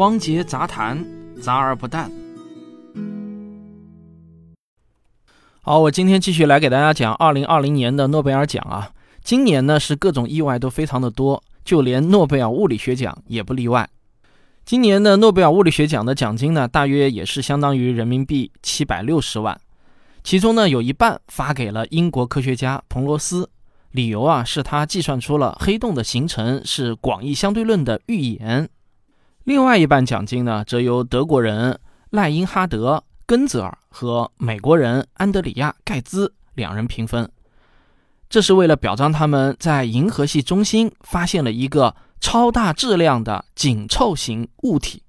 汪杰杂谈，杂而不淡。好，我今天继续来给大家讲二零二零年的诺贝尔奖啊。今年呢是各种意外都非常的多，就连诺贝尔物理学奖也不例外。今年的诺贝尔物理学奖的奖金呢，大约也是相当于人民币七百六十万，其中呢有一半发给了英国科学家彭罗斯。理由啊，是他计算出了黑洞的形成是广义相对论的预言。另外一半奖金呢，则由德国人赖因哈德·根泽尔和美国人安德里亚·盖兹两人平分。这是为了表彰他们在银河系中心发现了一个超大质量的紧凑型物体。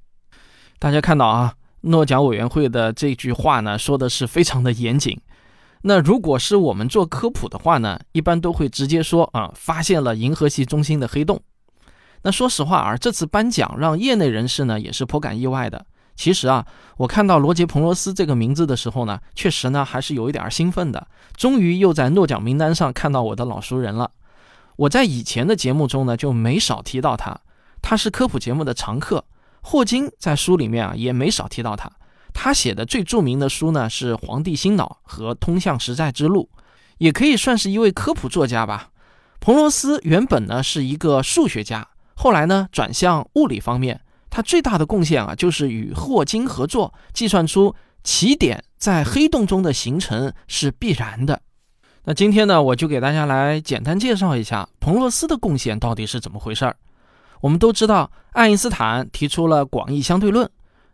大家看到啊，诺奖委员会的这句话呢，说的是非常的严谨。那如果是我们做科普的话呢，一般都会直接说啊，发现了银河系中心的黑洞。那说实话啊，这次颁奖让业内人士呢也是颇感意外的。其实啊，我看到罗杰·彭罗斯这个名字的时候呢，确实呢还是有一点兴奋的。终于又在诺奖名单上看到我的老熟人了。我在以前的节目中呢就没少提到他，他是科普节目的常客。霍金在书里面啊也没少提到他。他写的最著名的书呢是《黄帝心脑》和《通向实在之路》，也可以算是一位科普作家吧。彭罗斯原本呢是一个数学家，后来呢转向物理方面。他最大的贡献啊就是与霍金合作，计算出奇点在黑洞中的形成是必然的。那今天呢，我就给大家来简单介绍一下彭罗斯的贡献到底是怎么回事儿。我们都知道，爱因斯坦提出了广义相对论。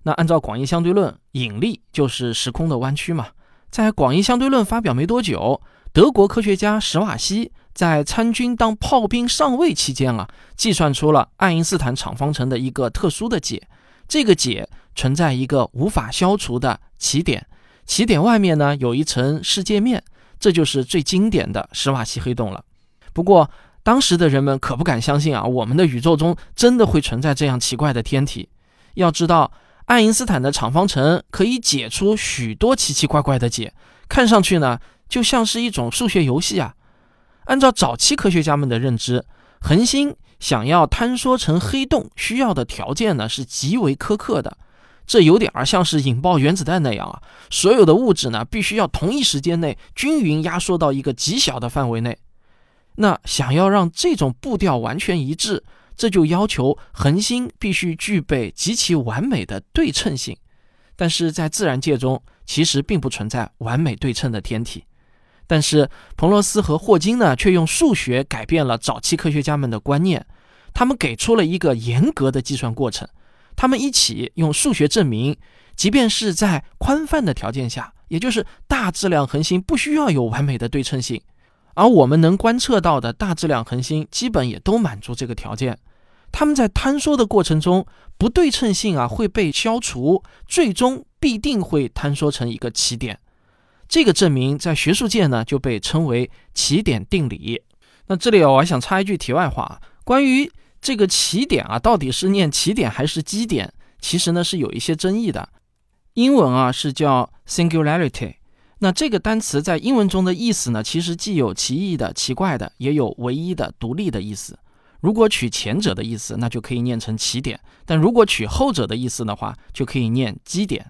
那按照广义相对论，引力就是时空的弯曲嘛。在广义相对论发表没多久，德国科学家史瓦西在参军当炮兵上尉期间啊，计算出了爱因斯坦场方程的一个特殊的解。这个解存在一个无法消除的奇点，奇点外面呢有一层世界面，这就是最经典的史瓦西黑洞了。不过当时的人们可不敢相信啊，我们的宇宙中真的会存在这样奇怪的天体。要知道。爱因斯坦的场方程可以解出许多奇奇怪怪的解，看上去呢就像是一种数学游戏啊。按照早期科学家们的认知，恒星想要坍缩成黑洞需要的条件呢是极为苛刻的，这有点儿像是引爆原子弹那样啊。所有的物质呢必须要同一时间内均匀压缩到一个极小的范围内。那想要让这种步调完全一致。这就要求恒星必须具备极其完美的对称性，但是在自然界中其实并不存在完美对称的天体。但是彭罗斯和霍金呢，却用数学改变了早期科学家们的观念。他们给出了一个严格的计算过程，他们一起用数学证明，即便是在宽泛的条件下，也就是大质量恒星不需要有完美的对称性，而我们能观测到的大质量恒星基本也都满足这个条件。他们在坍缩的过程中，不对称性啊会被消除，最终必定会坍缩成一个奇点。这个证明在学术界呢就被称为奇点定理。那这里我还想插一句题外话，关于这个奇点啊到底是念奇点还是基点，其实呢是有一些争议的。英文啊是叫 singularity，那这个单词在英文中的意思呢，其实既有奇异的、奇怪的，也有唯一的、独立的意思。如果取前者的意思，那就可以念成起点；但如果取后者的意思的话，就可以念基点。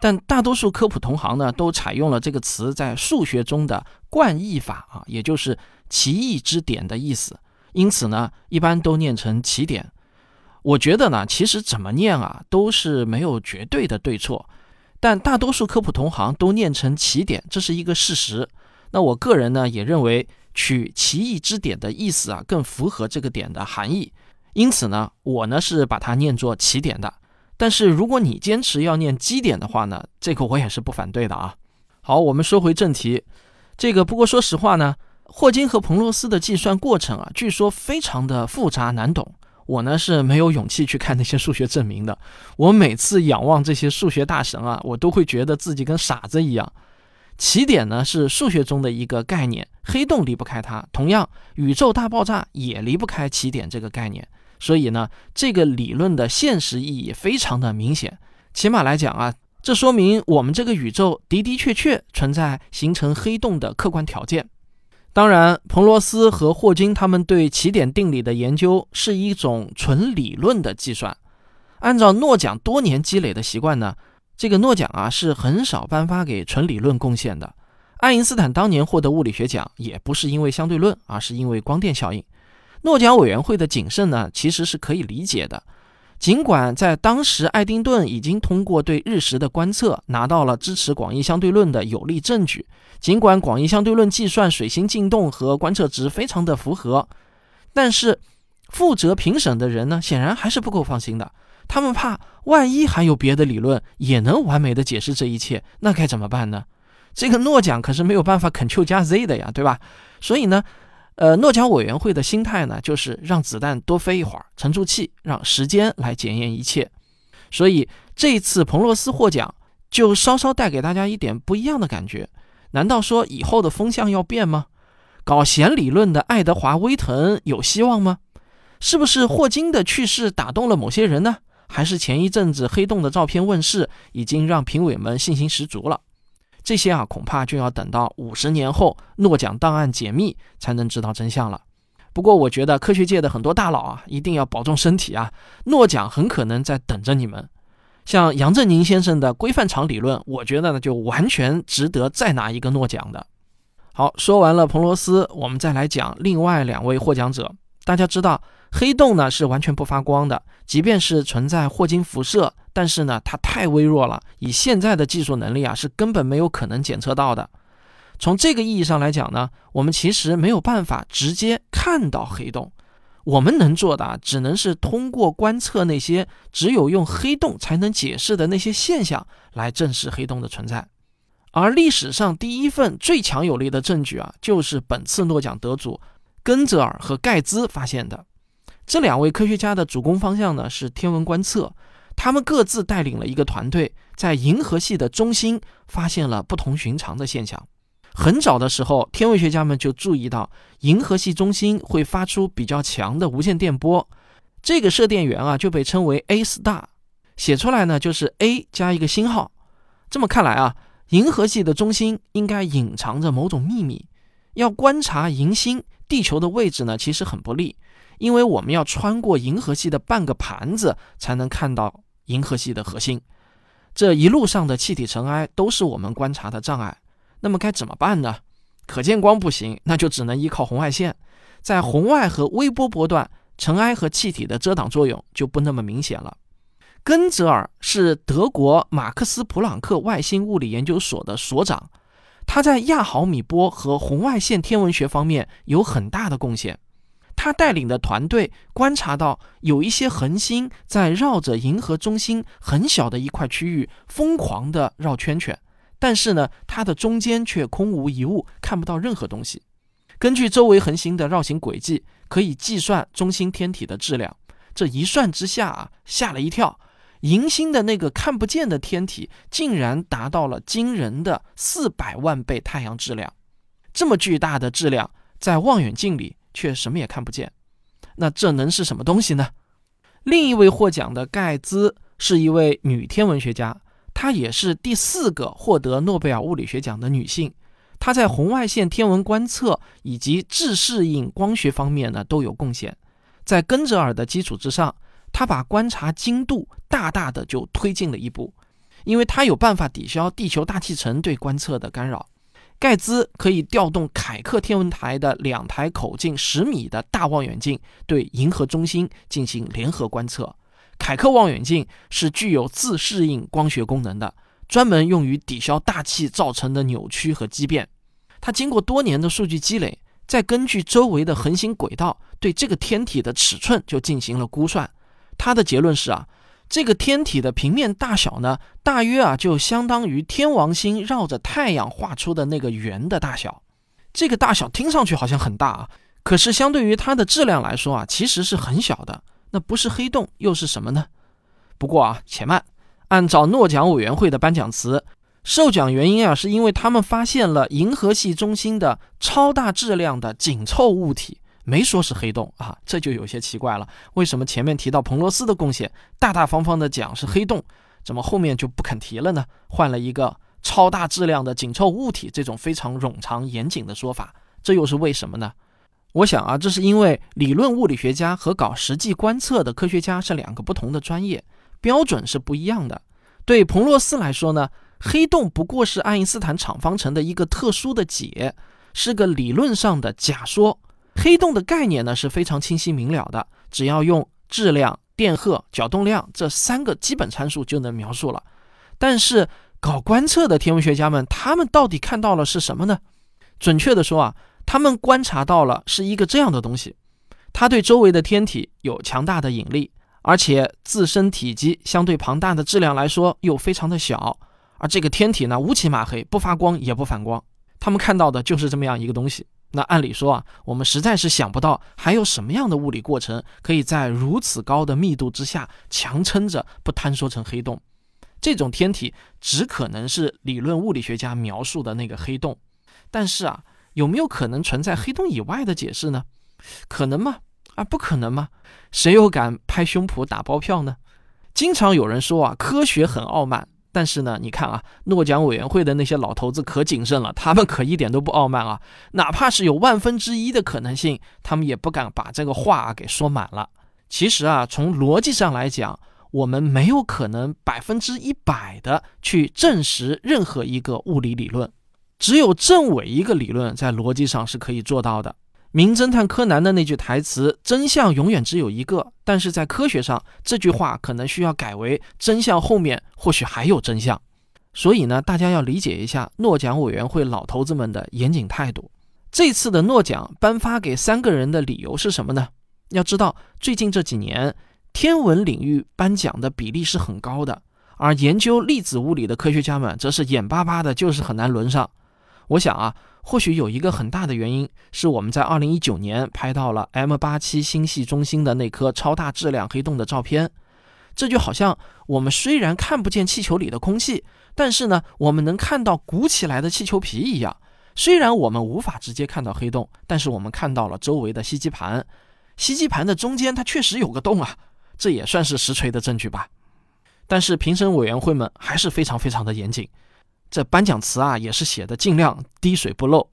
但大多数科普同行呢，都采用了这个词在数学中的惯译法啊，也就是奇异之点的意思。因此呢，一般都念成起点。我觉得呢，其实怎么念啊，都是没有绝对的对错。但大多数科普同行都念成起点，这是一个事实。那我个人呢，也认为。取奇异之点的意思啊，更符合这个点的含义。因此呢，我呢是把它念作起点的。但是如果你坚持要念基点的话呢，这个我也是不反对的啊。好，我们说回正题。这个不过说实话呢，霍金和彭罗斯的计算过程啊，据说非常的复杂难懂。我呢是没有勇气去看那些数学证明的。我每次仰望这些数学大神啊，我都会觉得自己跟傻子一样。起点呢是数学中的一个概念，黑洞离不开它，同样宇宙大爆炸也离不开起点这个概念。所以呢，这个理论的现实意义非常的明显。起码来讲啊，这说明我们这个宇宙的的确确存在形成黑洞的客观条件。当然，彭罗斯和霍金他们对起点定理的研究是一种纯理论的计算。按照诺奖多年积累的习惯呢，这个诺奖啊是很少颁发给纯理论贡献的。爱因斯坦当年获得物理学奖也不是因为相对论，而是因为光电效应。诺奖委员会的谨慎呢，其实是可以理解的。尽管在当时，爱丁顿已经通过对日食的观测拿到了支持广义相对论的有力证据，尽管广义相对论计算水星进动和观测值非常的符合，但是负责评审的人呢，显然还是不够放心的。他们怕，万一还有别的理论也能完美的解释这一切，那该怎么办呢？这个诺奖可是没有办法 Ctrl 加 Z 的呀，对吧？所以呢，呃，诺奖委员会的心态呢，就是让子弹多飞一会儿，沉住气，让时间来检验一切。所以这一次彭罗斯获奖，就稍稍带给大家一点不一样的感觉。难道说以后的风向要变吗？搞弦理论的爱德华·威腾有希望吗？是不是霍金的去世打动了某些人呢？还是前一阵子黑洞的照片问世，已经让评委们信心十足了？这些啊，恐怕就要等到五十年后诺奖档案解密才能知道真相了。不过，我觉得科学界的很多大佬啊，一定要保重身体啊！诺奖很可能在等着你们。像杨振宁先生的规范场理论，我觉得呢，就完全值得再拿一个诺奖的。好，说完了彭罗斯，我们再来讲另外两位获奖者。大家知道。黑洞呢是完全不发光的，即便是存在霍金辐射，但是呢它太微弱了，以现在的技术能力啊是根本没有可能检测到的。从这个意义上来讲呢，我们其实没有办法直接看到黑洞，我们能做的啊只能是通过观测那些只有用黑洞才能解释的那些现象来证实黑洞的存在。而历史上第一份最强有力的证据啊，就是本次诺奖得主根泽尔和盖兹发现的。这两位科学家的主攻方向呢是天文观测，他们各自带领了一个团队，在银河系的中心发现了不同寻常的现象。很早的时候，天文学家们就注意到银河系中心会发出比较强的无线电波，这个射电源啊就被称为 A star，写出来呢就是 A 加一个星号。这么看来啊，银河系的中心应该隐藏着某种秘密。要观察银星，地球的位置呢其实很不利。因为我们要穿过银河系的半个盘子，才能看到银河系的核心。这一路上的气体尘埃都是我们观察的障碍。那么该怎么办呢？可见光不行，那就只能依靠红外线。在红外和微波波段，尘埃和气体的遮挡作用就不那么明显了。根泽尔是德国马克思普朗克外星物理研究所的所长，他在亚毫米波和红外线天文学方面有很大的贡献。他带领的团队观察到，有一些恒星在绕着银河中心很小的一块区域疯狂地绕圈圈，但是呢，它的中间却空无一物，看不到任何东西。根据周围恒星的绕行轨迹，可以计算中心天体的质量。这一算之下啊，吓了一跳，银星的那个看不见的天体竟然达到了惊人的四百万倍太阳质量。这么巨大的质量，在望远镜里。却什么也看不见，那这能是什么东西呢？另一位获奖的盖兹是一位女天文学家，她也是第四个获得诺贝尔物理学奖的女性。她在红外线天文观测以及自适应光学方面呢都有贡献。在根泽尔的基础之上，她把观察精度大大的就推进了一步，因为她有办法抵消地球大气层对观测的干扰。盖兹可以调动凯克天文台的两台口径十米的大望远镜，对银河中心进行联合观测。凯克望远镜是具有自适应光学功能的，专门用于抵消大气造成的扭曲和畸变。它经过多年的数据积累，再根据周围的恒星轨道对这个天体的尺寸就进行了估算。它的结论是啊。这个天体的平面大小呢，大约啊就相当于天王星绕着太阳画出的那个圆的大小。这个大小听上去好像很大啊，可是相对于它的质量来说啊，其实是很小的。那不是黑洞又是什么呢？不过啊，且慢。按照诺奖委员会的颁奖词，受奖原因啊，是因为他们发现了银河系中心的超大质量的紧凑物体。没说是黑洞啊，这就有些奇怪了。为什么前面提到彭罗斯的贡献，大大方方的讲是黑洞，怎么后面就不肯提了呢？换了一个超大质量的紧凑物体这种非常冗长严谨的说法，这又是为什么呢？我想啊，这是因为理论物理学家和搞实际观测的科学家是两个不同的专业。标准是不一样的。对彭罗斯来说呢，黑洞不过是爱因斯坦场方程的一个特殊的解，是个理论上的假说。黑洞的概念呢是非常清晰明了的，只要用质量、电荷、角动量这三个基本参数就能描述了。但是搞观测的天文学家们，他们到底看到了是什么呢？准确的说啊，他们观察到了是一个这样的东西，它对周围的天体有强大的引力，而且自身体积相对庞大的质量来说又非常的小，而这个天体呢乌漆嘛黑，不发光也不反光。他们看到的就是这么样一个东西。那按理说啊，我们实在是想不到还有什么样的物理过程可以在如此高的密度之下强撑着不坍缩成黑洞。这种天体只可能是理论物理学家描述的那个黑洞。但是啊，有没有可能存在黑洞以外的解释呢？可能吗？啊，不可能吗？谁又敢拍胸脯打包票呢？经常有人说啊，科学很傲慢。但是呢，你看啊，诺奖委员会的那些老头子可谨慎了，他们可一点都不傲慢啊，哪怕是有万分之一的可能性，他们也不敢把这个话给说满了。其实啊，从逻辑上来讲，我们没有可能百分之一百的去证实任何一个物理理论，只有证伪一个理论，在逻辑上是可以做到的。名侦探柯南的那句台词：“真相永远只有一个。”但是在科学上，这句话可能需要改为：“真相后面或许还有真相。”所以呢，大家要理解一下诺奖委员会老头子们的严谨态度。这次的诺奖颁发给三个人的理由是什么呢？要知道，最近这几年天文领域颁奖的比例是很高的，而研究粒子物理的科学家们则是眼巴巴的，就是很难轮上。我想啊。或许有一个很大的原因，是我们在二零一九年拍到了 M 八七星系中心的那颗超大质量黑洞的照片。这就好像我们虽然看不见气球里的空气，但是呢，我们能看到鼓起来的气球皮一样。虽然我们无法直接看到黑洞，但是我们看到了周围的吸积盘。吸积盘的中间它确实有个洞啊，这也算是实锤的证据吧。但是评审委员会们还是非常非常的严谨。这颁奖词啊，也是写的尽量滴水不漏，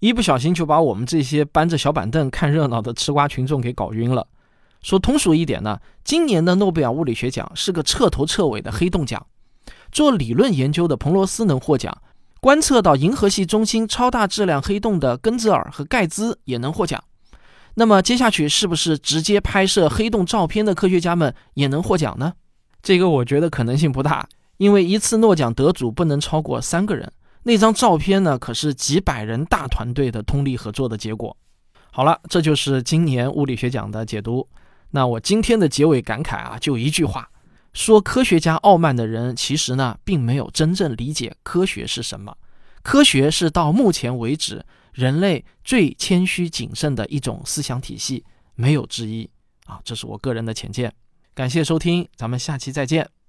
一不小心就把我们这些搬着小板凳看热闹的吃瓜群众给搞晕了。说通俗一点呢，今年的诺贝尔物理学奖是个彻头彻尾的黑洞奖。做理论研究的彭罗斯能获奖，观测到银河系中心超大质量黑洞的根泽尔和盖兹也能获奖。那么接下去是不是直接拍摄黑洞照片的科学家们也能获奖呢？这个我觉得可能性不大。因为一次诺奖得主不能超过三个人，那张照片呢，可是几百人大团队的通力合作的结果。好了，这就是今年物理学奖的解读。那我今天的结尾感慨啊，就一句话：说科学家傲慢的人，其实呢，并没有真正理解科学是什么。科学是到目前为止人类最谦虚谨慎的一种思想体系，没有之一啊。这是我个人的浅见。感谢收听，咱们下期再见。